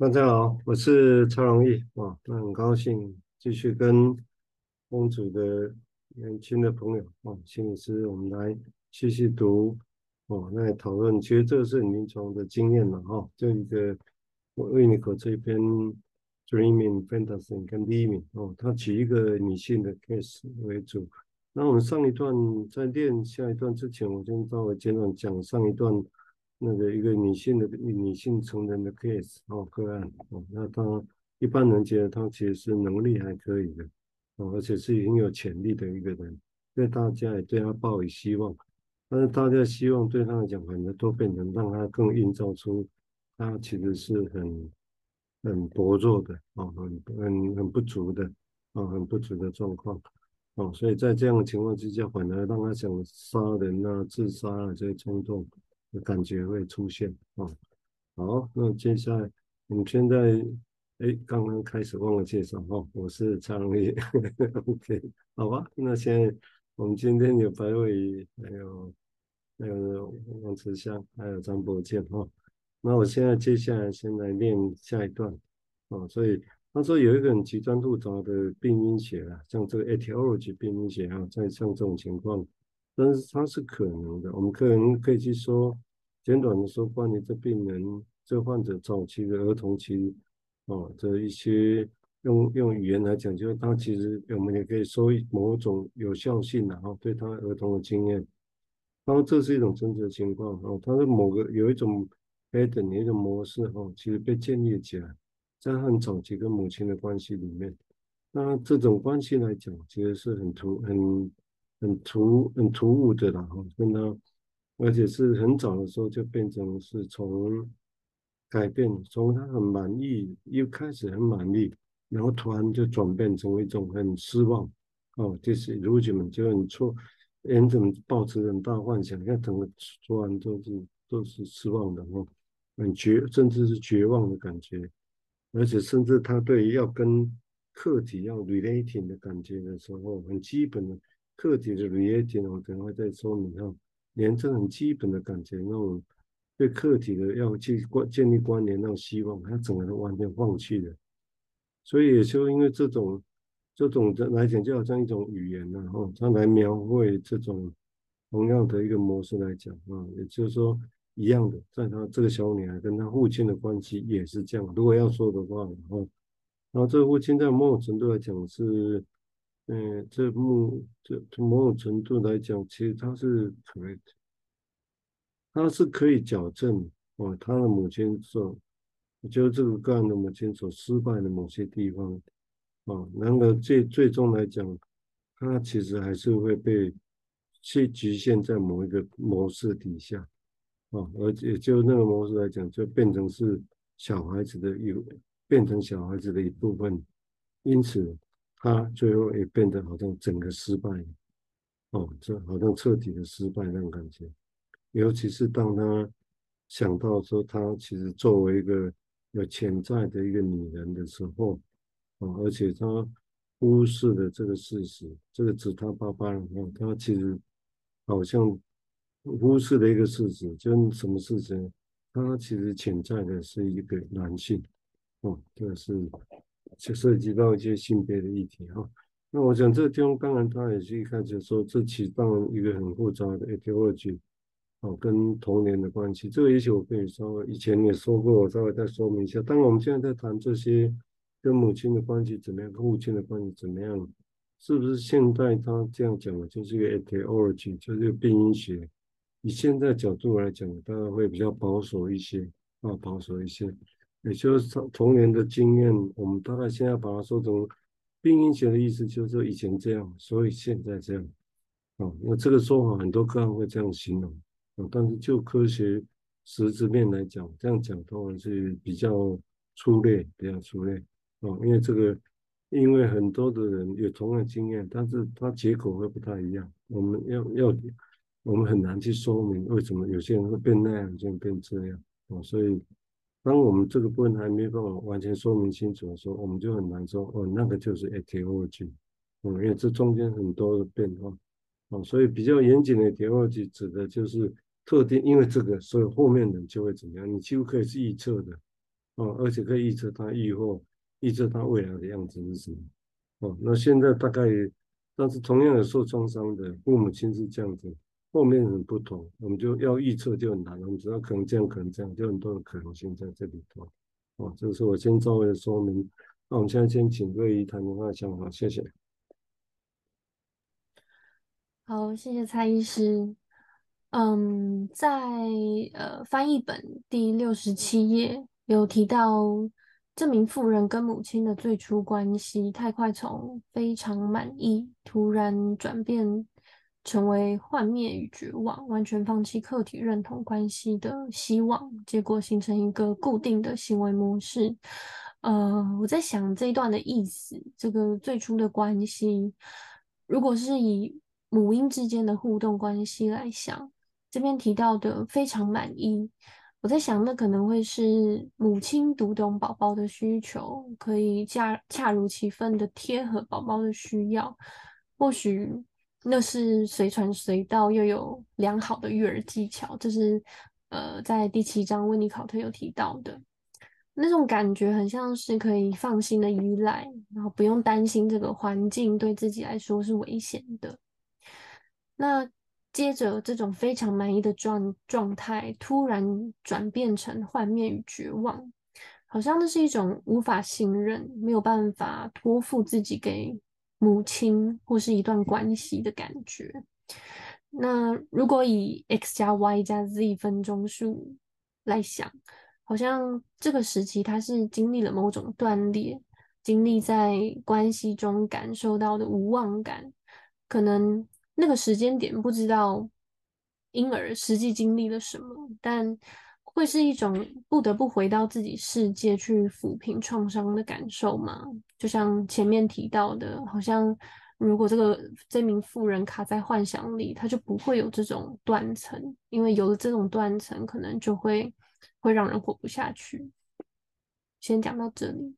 大家好，我是蔡荣义啊，那很高兴继续跟风主的年轻的朋友啊，心理师，我们来继续读哦，来讨论，其实这个是临床的经验了哈，就一个我为你口这篇 dreaming fantasy 跟 living 哦，他举一个女性的 case 为主，那我们上一段在练下一段之前，我先稍微简短讲上一段。那个一个女性的女性成人的 case 哦，个案哦，那她一般人觉得她其实是能力还可以的哦，而且是很有潜力的一个人，所以大家也对她抱以希望，但是大家希望对她来讲，反正都变成让她更映照出她其实是很很薄弱的哦，很很很不足的哦，很不足的状况哦，所以在这样的情况之下，反而让她想杀人啊、自杀啊这些冲动。的感觉会出现啊，好，那接下来我们现在哎，刚刚开始忘了介绍哈，我是蔡荣义，OK，好吧，那现在我们今天有白伟，还有还有王慈香，还有张博健哈，那我现在接下来先来念下一段啊，所以他说有一个很极端复杂的病因学啊，像这个 etiology 病因学啊，在像这种情况。但是它是可能的，我们可能可以去说，简短的说，关于这病人、这患者早期的儿童期，哦，这一些用用语言来讲，就是他其实我们也可以说某种有效性的哈，对他儿童的经验，当然这是一种真实的情况哦，他的某个有一种 a 等的一种模式哈，其实被建立起来，在很早期跟母亲的关系里面，那这种关系来讲，其实是很突很。很突很突兀的啦，哈，跟他，而且是很早的时候就变成是从改变，从他很满意，又开始很满意，然后突然就转变成一种很失望，哦，就是如今们就很错，人怎么抱持很大幻想，看整个突然都是都是失望的，哦，很绝，甚至是绝望的感觉，而且甚至他对于要跟客体要 relating 的感觉的时候，很基本的。课题的 relating 我可能会再说明哈，连这很基本的感觉，那种对客体的要去关建立关联，那种希望，他整个都完全放弃了。所以也就因为这种这种的来讲，就好像一种语言然后他来描绘这种同样的一个模式来讲啊，也就是说一样的，在他这个小女孩跟他父亲的关系也是这样。如果要说的话，然后然后这个父亲在某种程度来讲是。嗯，这目这从某种程度来讲，其实他是 correct，他是可以矫正哦。他的母亲所，我觉得这个个案的母亲所失败的某些地方，啊，然而最最终来讲，他其实还是会被去局限在某一个模式底下，啊，而且就那个模式来讲，就变成是小孩子的一，变成小孩子的一部分，因此。他最后也变得好像整个失败，哦，这好像彻底的失败那种感觉。尤其是当他想到说他其实作为一个有潜在的一个女人的时候，哦，而且他忽视了这个事实，这个指他爸爸，哦，他其实好像忽视了一个事实，就什么事情？他其实潜在的是一个男性，哦，这个是。就涉及到一些性别的议题哈，那我想这个地方当然他也是一开始说，这其实当然一个很复杂的 etiology 哦，跟童年的关系，这个也许我可以稍微以前也说过，我稍微再说明一下。当然我们现在在谈这些跟母亲的关系怎么样，跟父亲的关系怎么样，是不是现在他这样讲的就是一个 etiology，就是一个病因学？以现在角度来讲，当然会比较保守一些啊，保守一些。也就是童童年的经验，我们大概现在把它说成病因学的意思，就是以前这样，所以现在这样。啊，那这个说法很多个人会这样形容啊，但是就科学实质面来讲，这样讲当然是比较粗略，比较粗略啊，因为这个因为很多的人有同样经验，但是他结果会不太一样，我们要要我们很难去说明为什么有些人会变那样，有些人变这样啊，所以。当我们这个部分还没办法完全说明清楚的时候，我们就很难说哦，那个就是 etiology，嗯，因为这中间很多的变化，哦，所以比较严谨的 etiology 指的就是特定，因为这个，所以后面的就会怎么样，你几乎可以是预测的，哦，而且可以预测他以后，预测他未来的样子是什么。哦，那现在大概，但是同样有受创伤的父母亲是这样子，后面很不同，我们就要预测就很难，我们知道可能这样，可能这样，就很多的可能性在这里头。哦，这是我先稍微的说明。那我们现在先请瑞仪谈谈他的想法，谢谢。好，谢谢蔡医师。嗯，在呃翻译本第六十七页有提到，这名妇人跟母亲的最初关系太快，从非常满意突然转变成为幻灭与绝望，完全放弃客体认同关系的希望，结果形成一个固定的行为模式。呃，我在想这一段的意思，这个最初的关系，如果是以母婴之间的互动关系来想。这边提到的非常满意，我在想，那可能会是母亲读懂宝宝的需求，可以恰恰如其分的贴合宝宝的需要。或许那是随传随到又有良好的育儿技巧，这是呃在第七章温尼考特有提到的那种感觉，很像是可以放心的依赖，然后不用担心这个环境对自己来说是危险的。那。接着，这种非常满意的状状态突然转变成幻灭与绝望，好像那是一种无法信任、没有办法托付自己给母亲或是一段关系的感觉。那如果以 x 加 y 加 z 分钟数来想，好像这个时期他是经历了某种断裂，经历在关系中感受到的无望感，可能。那个时间点不知道婴儿实际经历了什么，但会是一种不得不回到自己世界去抚平创伤的感受吗？就像前面提到的，好像如果这个这名妇人卡在幻想里，他就不会有这种断层，因为有了这种断层，可能就会会让人活不下去。先讲到这里。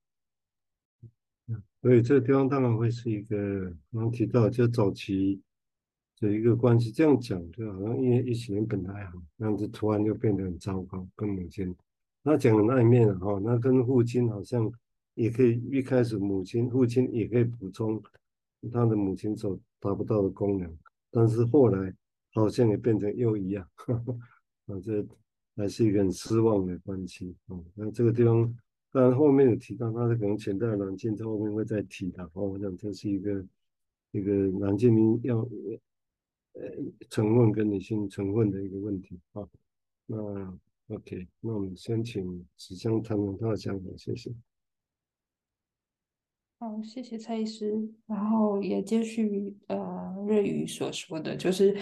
所以这个地方当然会是一个刚提到就早期。的一个关系，这样讲就好像因为一起人本来还好，但是突然就变得很糟糕，跟母亲。那讲的那一面了哈，那跟父亲好像也可以一开始母亲父亲也可以补充他的母亲所达不到的功能，但是后来好像也变成又一样，啊，这还是一个很失望的关系哦。那这个地方当然后面有提到，他是可能潜在的软件在后面会再提的哦。我想这是一个一个软件要。呃，成分跟女性成分的一个问题啊。那 OK，那我们先请子江谈谈他的想法，谢谢。好，谢谢蔡医师。然后也接续呃瑞宇所说的，就是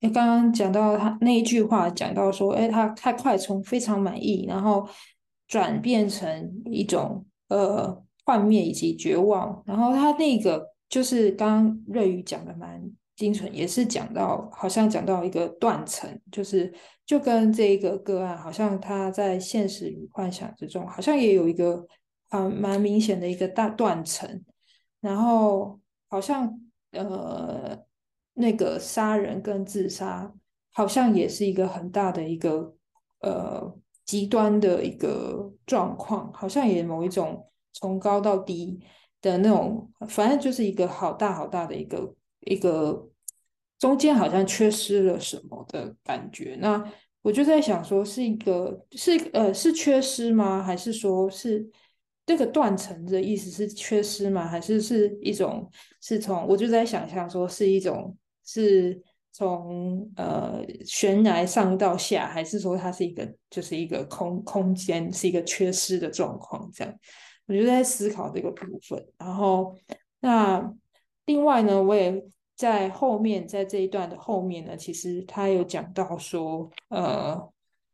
诶刚刚讲到他那一句话，讲到说，哎，他太快从非常满意，然后转变成一种呃幻灭以及绝望。然后他那个就是刚刚瑞宇讲的蛮。精神也是讲到，好像讲到一个断层，就是就跟这一个个案，好像他在现实与幻想之中，好像也有一个啊蛮明显的一个大断层，然后好像呃那个杀人跟自杀，好像也是一个很大的一个呃极端的一个状况，好像也某一种从高到低的那种，反正就是一个好大好大的一个。一个中间好像缺失了什么的感觉，那我就在想说，是一个是呃是缺失吗？还是说是这个断层的意思是缺失吗？还是是一种是从我就在想象说是一种是从呃悬崖上到下，还是说它是一个就是一个空空间是一个缺失的状况？这样我就在思考这个部分，然后那。另外呢，我也在后面，在这一段的后面呢，其实他有讲到说，呃，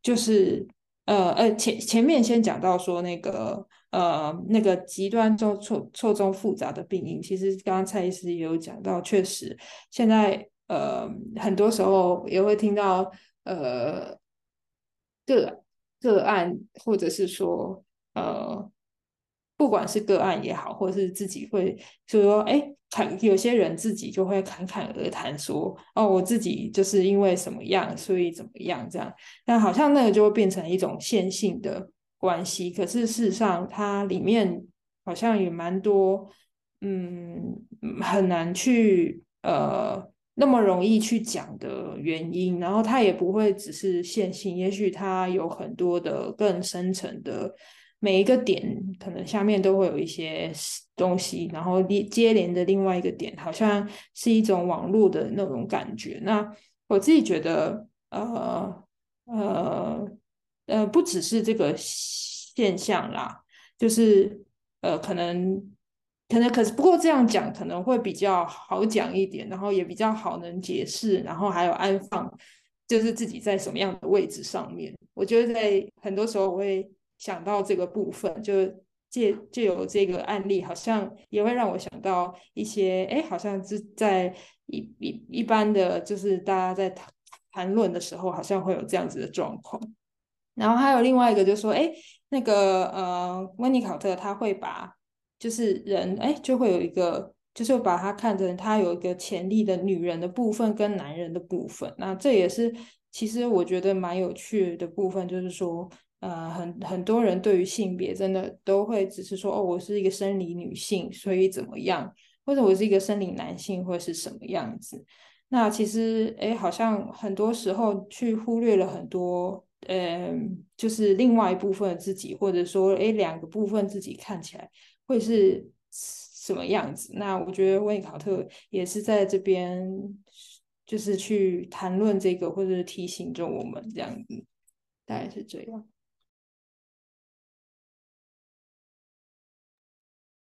就是呃呃前前面先讲到说那个呃那个极端中错错综复杂的病因，其实刚刚蔡医师也有讲到，确实现在呃很多时候也会听到呃个个案，或者是说呃。不管是个案也好，或是自己会就是说，哎，侃有些人自己就会侃侃而谈说，哦，我自己就是因为什么样，所以怎么样这样，但好像那个就会变成一种线性的关系，可是事实上它里面好像也蛮多，嗯，很难去呃那么容易去讲的原因，然后它也不会只是线性，也许它有很多的更深层的。每一个点可能下面都会有一些东西，然后连接连的另外一个点，好像是一种网络的那种感觉。那我自己觉得，呃呃呃，不只是这个现象啦，就是呃，可能可能可是不过这样讲可能会比较好讲一点，然后也比较好能解释，然后还有安放，就是自己在什么样的位置上面。我觉得在很多时候我会。想到这个部分，就借借由这个案例，好像也会让我想到一些，哎，好像是在一一一般的就是大家在谈谈论的时候，好像会有这样子的状况。然后还有另外一个，就是说，哎，那个呃，温尼考特他会把就是人，哎，就会有一个，就是把他看成他有一个潜力的女人的部分跟男人的部分。那这也是其实我觉得蛮有趣的部分，就是说。呃，很很多人对于性别真的都会只是说，哦，我是一个生理女性，所以怎么样，或者我是一个生理男性，或是什么样子。那其实，哎，好像很多时候去忽略了很多，呃，就是另外一部分自己，或者说，哎，两个部分自己看起来会是什么样子。那我觉得温尼考特也是在这边，就是去谈论这个，或者是提醒着我们这样子，大概是这样。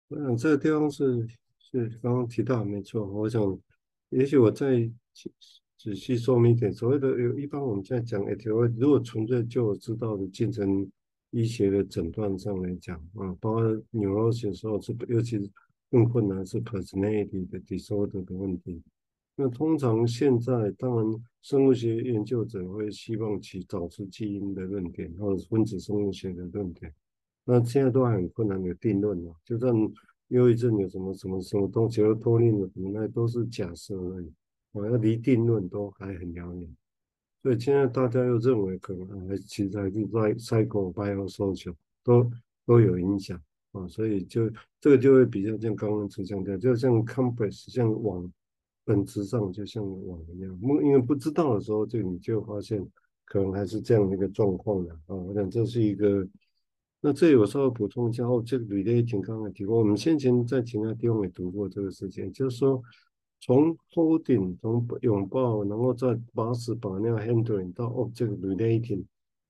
我想这个地方是是刚刚提到没错。我想，也许我再仔细说明一点。所谓的有，一般我们现在讲 ATO，如果纯粹就我知道的精神医学的诊断上来讲啊，包括 neurosis 时候是，尤其是更困难是 personality 的 disorder 的问题。那通常现在当然生物学研究者会希望去找出基因的论点，或者分子生物学的论点。那现在都很困难的定论嘛，就算忧郁症有什么什么什么东西都脱离了，那都是假设而已，我要离定论都还很遥远。所以现在大家又认为可能还其实还是在 psycho biosocial 都都有影响啊，所以就这个就会比较像刚刚所讲的，就像 compass 像网，本质上就像网一样，因为不知道的时候，就你就发现可能还是这样的一个状况的啊。我想这是一个。那这里我稍微补充一下哦，这个 relating 刚刚提过，我们先前在其他地方也读过这个事情，就是说从 holding 从拥抱，然后再把屎把尿 handling 到 object relating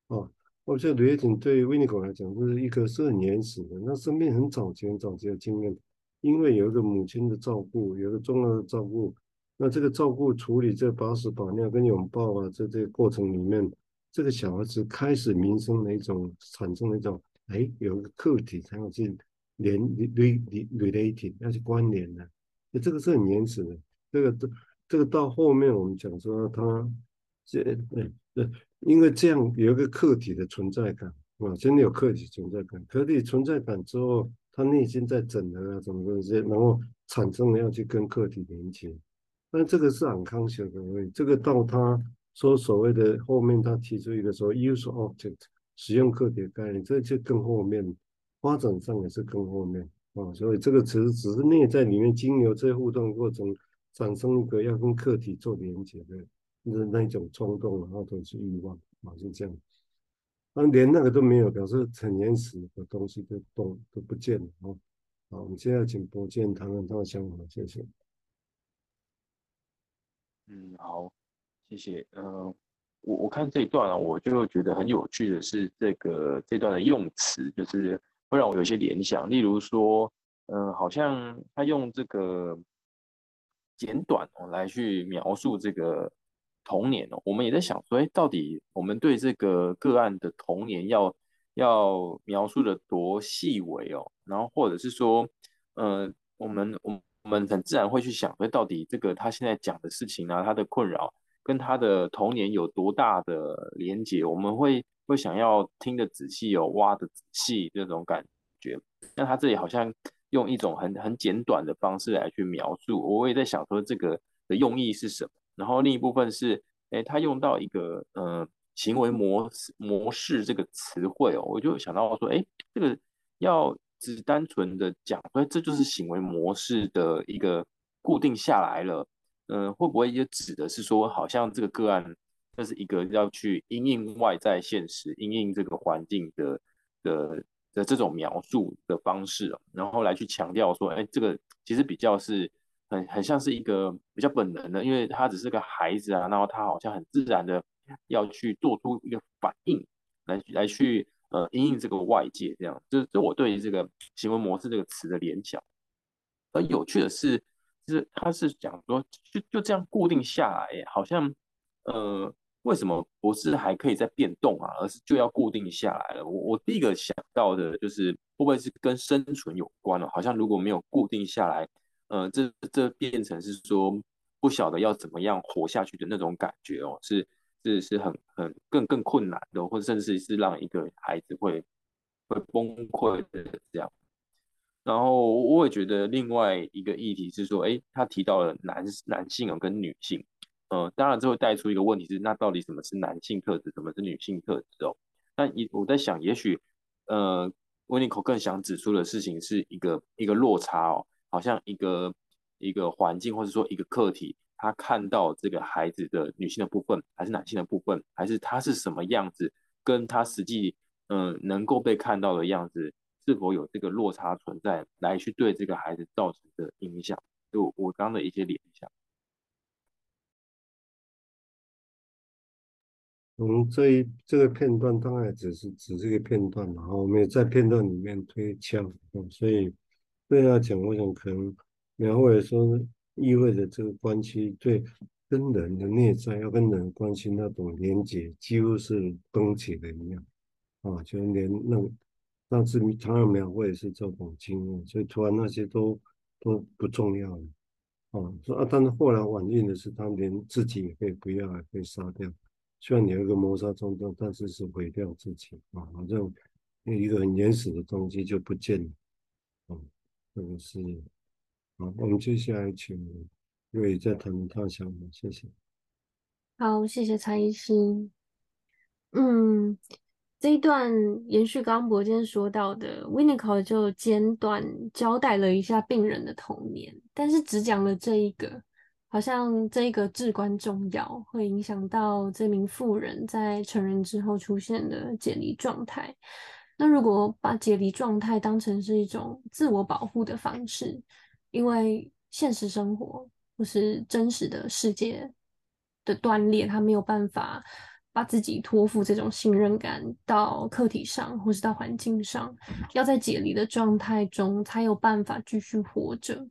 啊，object relating 对于 Winnicott 来讲就是一个是很原始的，那生命很早前很早期的经验，因为有一个母亲的照顾，有一个重要的照顾，那这个照顾处理这把屎把尿跟拥抱啊，在这个过程里面，这个小孩子开始萌生了一种产生了一种。哎，有一个客体才有去连 relating 要去关联的，那这个是很原始的。这个这这个到后面我们讲说他这对对，因为这样有一个客体的存在感啊，真的有客体存在感。客体存在感之后，他内心在整合啊，什么东西，然后产生了要去跟客体连接。但这个是很康学的。这个到他说所谓的后面，他提出一个说 use object。使用客体的概念，这就更后面发展上也是更后面啊，所以这个只是只是内在里面经由这些互动过程产生一个要跟客体做连接的那那一种冲动，然后都是欲望啊，是这样。那连那个都没有，表示很原始的东西都都都不见了啊。好，我们现在请博健谈谈他的想法，谢谢。嗯，好，谢谢，嗯、呃。我我看这一段啊，我就觉得很有趣的是这个这段的用词，就是会让我有些联想。例如说，嗯、好像他用这个简短哦来去描述这个童年哦，我们也在想说，哎，到底我们对这个个案的童年要要描述的多细微哦？然后或者是说，呃，我们我我们很自然会去想，说到底这个他现在讲的事情啊，他的困扰。跟他的童年有多大的连结？我们会会想要听得仔细，有挖得仔细这种感觉。那他这里好像用一种很很简短的方式来去描述，我也在想说这个的用意是什么。然后另一部分是，哎，他用到一个、呃，行为模式模式这个词汇哦，我就想到说，哎，这个要只单纯的讲，所以这就是行为模式的一个固定下来了。嗯、会不会也指的是说，好像这个个案，这是一个要去因应外在现实、因应这个环境的的的这种描述的方式哦，然后来去强调说，哎，这个其实比较是很很像是一个比较本能的，因为他只是个孩子啊，然后他好像很自然的要去做出一个反应来来去呃因应这个外界这样，这这我对于这个行为模式这个词的联想。而有趣的是。是，他是讲说，就就这样固定下来，好像，呃，为什么不是还可以再变动啊？而是就要固定下来了。我我第一个想到的就是，会不会是跟生存有关了？好像如果没有固定下来，呃，这这变成是说不晓得要怎么样活下去的那种感觉哦，是是是很很更更困难的，或者甚至是让一个孩子会会崩溃的这样。然后我也觉得另外一个议题是说，哎，他提到了男男性啊跟女性，呃，当然这会带出一个问题是，那到底什么是男性特质，什么是女性特质哦？那一我在想，也许呃，Winnicott 更想指出的事情是一个一个落差哦，好像一个一个环境或者说一个课题，他看到这个孩子的女性的部分还是男性的部分，还是他是什么样子，跟他实际嗯、能够被看到的样子。是否有这个落差存在，来去对这个孩子造成的影响？就我刚的一些联想。从这一这个片段，当然只是指这个片段嘛，然后我们也在片段里面推敲，所以对他讲，我想可能描绘说意味着这个关系对跟人的内在要跟人关系那种连接，几乎是崩解的一样啊，就连那。那是常常描绘是这种经验，所以突然那些都都不重要了，啊，说啊，但是后来晚运的是他连自己也可以不要，还可以杀掉。虽然你有一个谋杀冲动，但是是毁掉自己啊，好像一个很原始的东西就不见了，啊，这个是，好，我们接下来请瑞宇再谈他的想法，谢谢。好，谢谢蔡医师。嗯。这一段延续刚刚柏坚说到的 winnicot 就简短交代了一下病人的童年，但是只讲了这一个，好像这一个至关重要，会影响到这名妇人在成人之后出现的解离状态。那如果把解离状态当成是一种自我保护的方式，因为现实生活或是真实的世界的断裂，他没有办法。把自己托付这种信任感到客体上，或是到环境上，要在解离的状态中才有办法继续活着。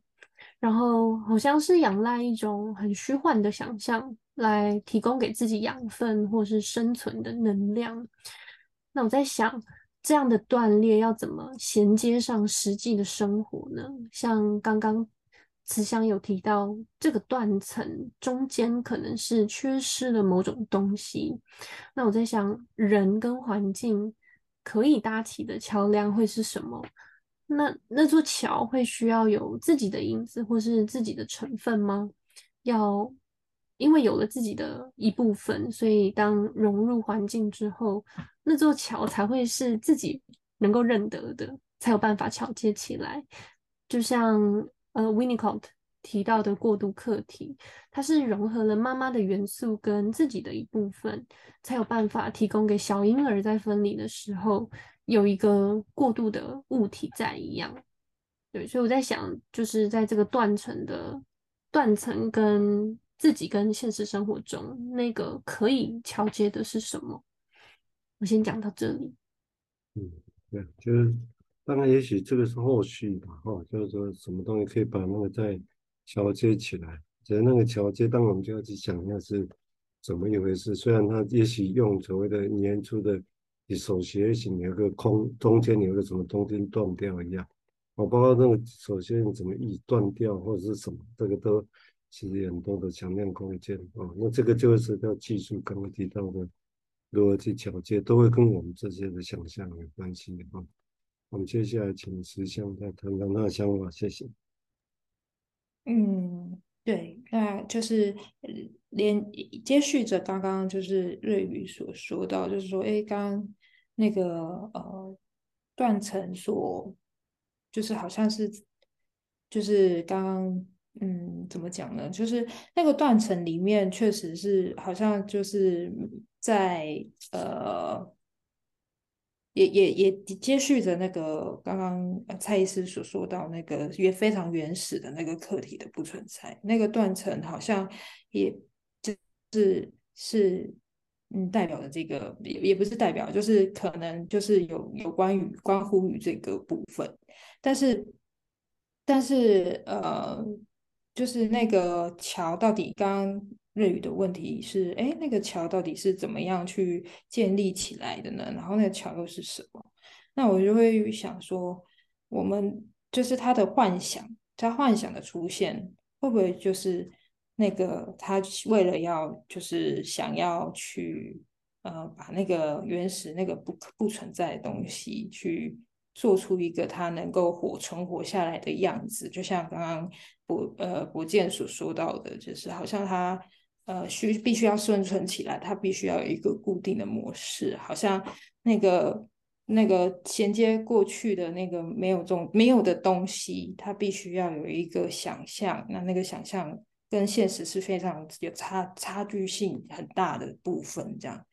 然后好像是仰赖一种很虚幻的想象来提供给自己养分或是生存的能量。那我在想，这样的断裂要怎么衔接上实际的生活呢？像刚刚。慈祥有提到，这个断层中间可能是缺失了某种东西。那我在想，人跟环境可以搭起的桥梁会是什么？那那座桥会需要有自己的影子或是自己的成分吗？要因为有了自己的一部分，所以当融入环境之后，那座桥才会是自己能够认得的，才有办法桥接起来。就像。呃，Winnicott 提到的过渡课题，它是融合了妈妈的元素跟自己的一部分，才有办法提供给小婴儿在分离的时候有一个过渡的物体在一样。对，所以我在想，就是在这个断层的断层跟自己跟现实生活中那个可以桥接的是什么？我先讲到这里。嗯，对，就是。当然，也许这个是后续吧，哈，就是说什么东西可以把那个再桥接起来。只是那个桥接，当我们就要去想一下是怎么一回事。虽然它也许用所谓的年初的你手写型有个空，中间有个什么中间断掉一样。我包括那个首先怎么易断掉或者是什么，这个都其实很多的想象空间啊。那这个就是要技术刚刚提到的，如何去桥接，都会跟我们这些的想象有关系啊。我们接下来请慈祥再谈谈他的想法，谢谢。嗯，对，那就是连接续着刚刚就是瑞宇所说到，就是说，哎，刚刚那个呃断层所，就是好像是，就是刚刚嗯怎么讲呢？就是那个断层里面确实是好像就是在呃。也也也接续着那个刚刚蔡医师所说到那个也非常原始的那个课题的不存在，那个断层好像也就是是嗯代表的这个也也不是代表，就是可能就是有有关于关乎于这个部分，但是但是呃就是那个桥到底刚日语的问题是：哎，那个桥到底是怎么样去建立起来的呢？然后那个桥又是什么？那我就会想说，我们就是他的幻想，他幻想的出现，会不会就是那个他为了要就是想要去呃把那个原始那个不不存在的东西去做出一个他能够活存活下来的样子？就像刚刚博呃博健所说到的，就是好像他。呃，需必须要生存起来，它必须要有一个固定的模式，好像那个那个衔接过去的那个没有这种没有的东西，它必须要有一个想象，那那个想象跟现实是非常有差差距性很大的部分。这样，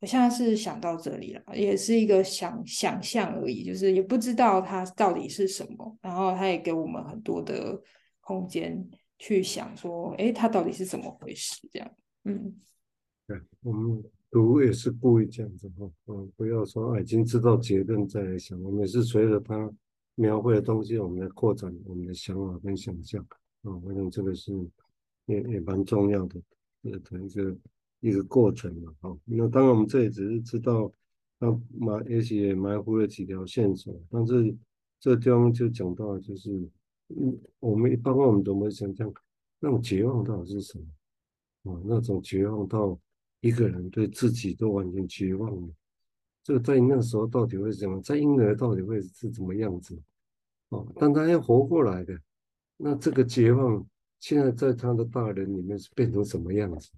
我现在是想到这里了，也是一个想想象而已，就是也不知道它到底是什么，然后它也给我们很多的空间。去想说，哎，他到底是怎么回事？这样，嗯，对，我们读也是故意这样子哈，嗯，不要说已经知道结论再来想，我们也是随着他描绘的东西，我们来扩展我们的想法跟想象啊，我想这个是也也蛮重要的，呃，一个一个过程嘛，哈。那当然我们这里只是知道他埋，也许也埋伏了几条线索，但是这地方就讲到就是。嗯，我们一般我们怎么想象那种绝望到底是什么？啊，那种绝望到一个人对自己都完全绝望了。这个在那时候到底会怎么？在婴儿到底会是怎么样子？哦，但他要活过来的，那这个绝望现在在他的大人里面是变成什么样子？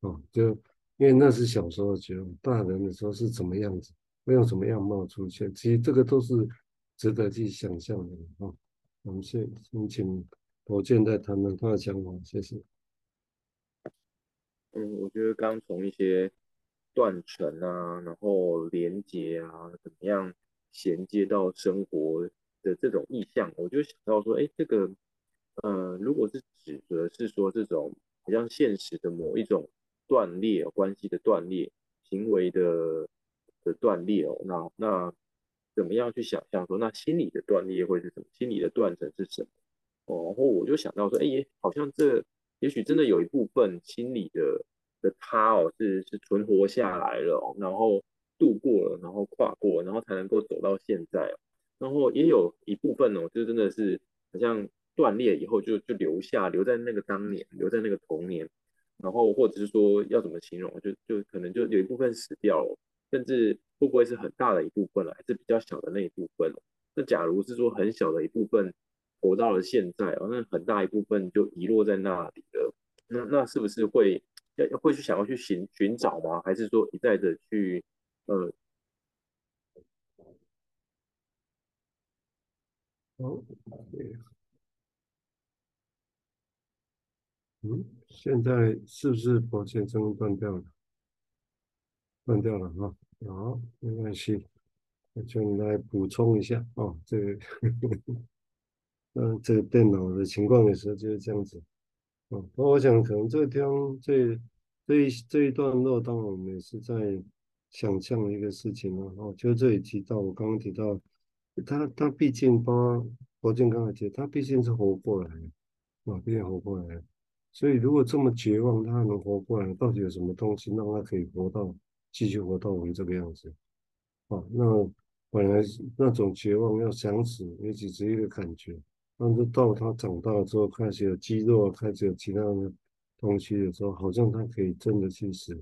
哦，就因为那是小时候的绝望，大人的时候是怎么样子？会用什么样貌出现？其实这个都是值得去想象的啊。我们先先请博健再谈谈他的想法，谢谢。嗯，我觉得刚从一些断层啊，然后连接啊，怎么样衔接到生活的这种意向，我就想到说，哎，这个，呃，如果是指的是说这种好像现实的某一种断裂关系的断裂，行为的的断裂哦，那那。怎么样去想象说，那心理的断裂会是什么？心理的断层是什么？哦，然后我就想到说，哎，好像这也许真的有一部分心理的的他哦，是是存活下来了，然后度过了，然后跨过，然后才能够走到现在。然后也有一部分哦，就真的是好像断裂以后就就留下，留在那个当年，留在那个童年，然后或者是说要怎么形容，就就可能就有一部分死掉了。甚至会不会是很大的一部分了，还是比较小的那一部分？那假如是说很小的一部分活到了现在哦，那很大一部分就遗落在那里了。那那是不是会要会去想要去寻寻找吗？还是说一再的去呃？哦，嗯，现在是不是保险针断掉了？断掉了哈，好，没关系，我就来补充一下哦。这个，嗯，这个电脑的情况有时候就是这样子。哦，那我想可能这个地方这这一这一段落，当我们也是在想象一个事情了哦。就这里提到，我刚刚提到，他他毕竟把博健刚才提，他毕竟是活过来的，啊，毕竟活过来的。所以如果这么绝望，他还能活过来，到底有什么东西让他可以活到？继续活到我们这个样子，啊，那本来那种绝望要想死也只是一个感觉，但是到他长大了之后，开始有肌肉，开始有其他的东西的时候，好像他可以真的去死，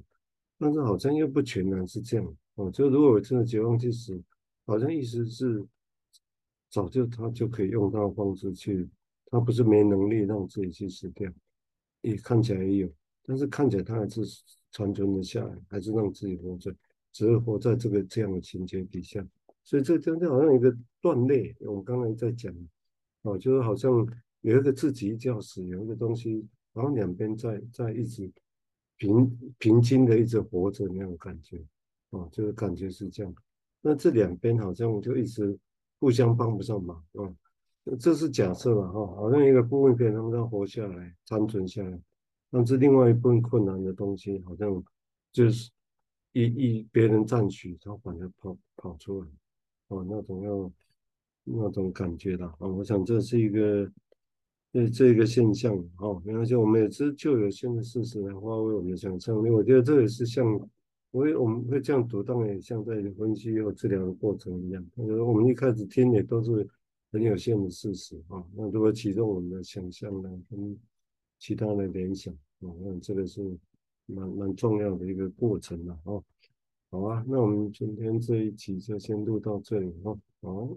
但是好像又不全然是这样，哦，就如果我真的绝望去死，好像意思是早就他就可以用他的方式去他不是没能力让自己去死掉，也看起来也有，但是看起来他还是残存了下来，还是让自己活着，只是活在这个这样的情节底下。所以这真的好像一个断裂，我们刚才在讲，哦，就是好像有一个自己一觉死，有一个东西，然后两边在在一直平平均的一直活着那种感觉，哦，就是感觉是这样。那这两边好像就一直互相帮不上忙，啊、这是假设嘛，哈、哦，好像一个部分可以让他活下来、残存下来，但是另外一部分困难的东西，好像就是一一别人占据，他反而跑跑出来，哦，那种要那种感觉的，啊、哦，我想这是一个这这个现象，哦，没关系，我们也是就有限的事实来发挥我们的想象力，我觉得这也是像。所以我们会这样读，当然也像在分析和治疗的过程一样。我们一开始听也都是很有限的事实啊，那如果启动我们的想象呢，跟其他的联想啊，那这个是蛮蛮重要的一个过程了哦。好啊，那我们今天这一集就先录到这里哦，好。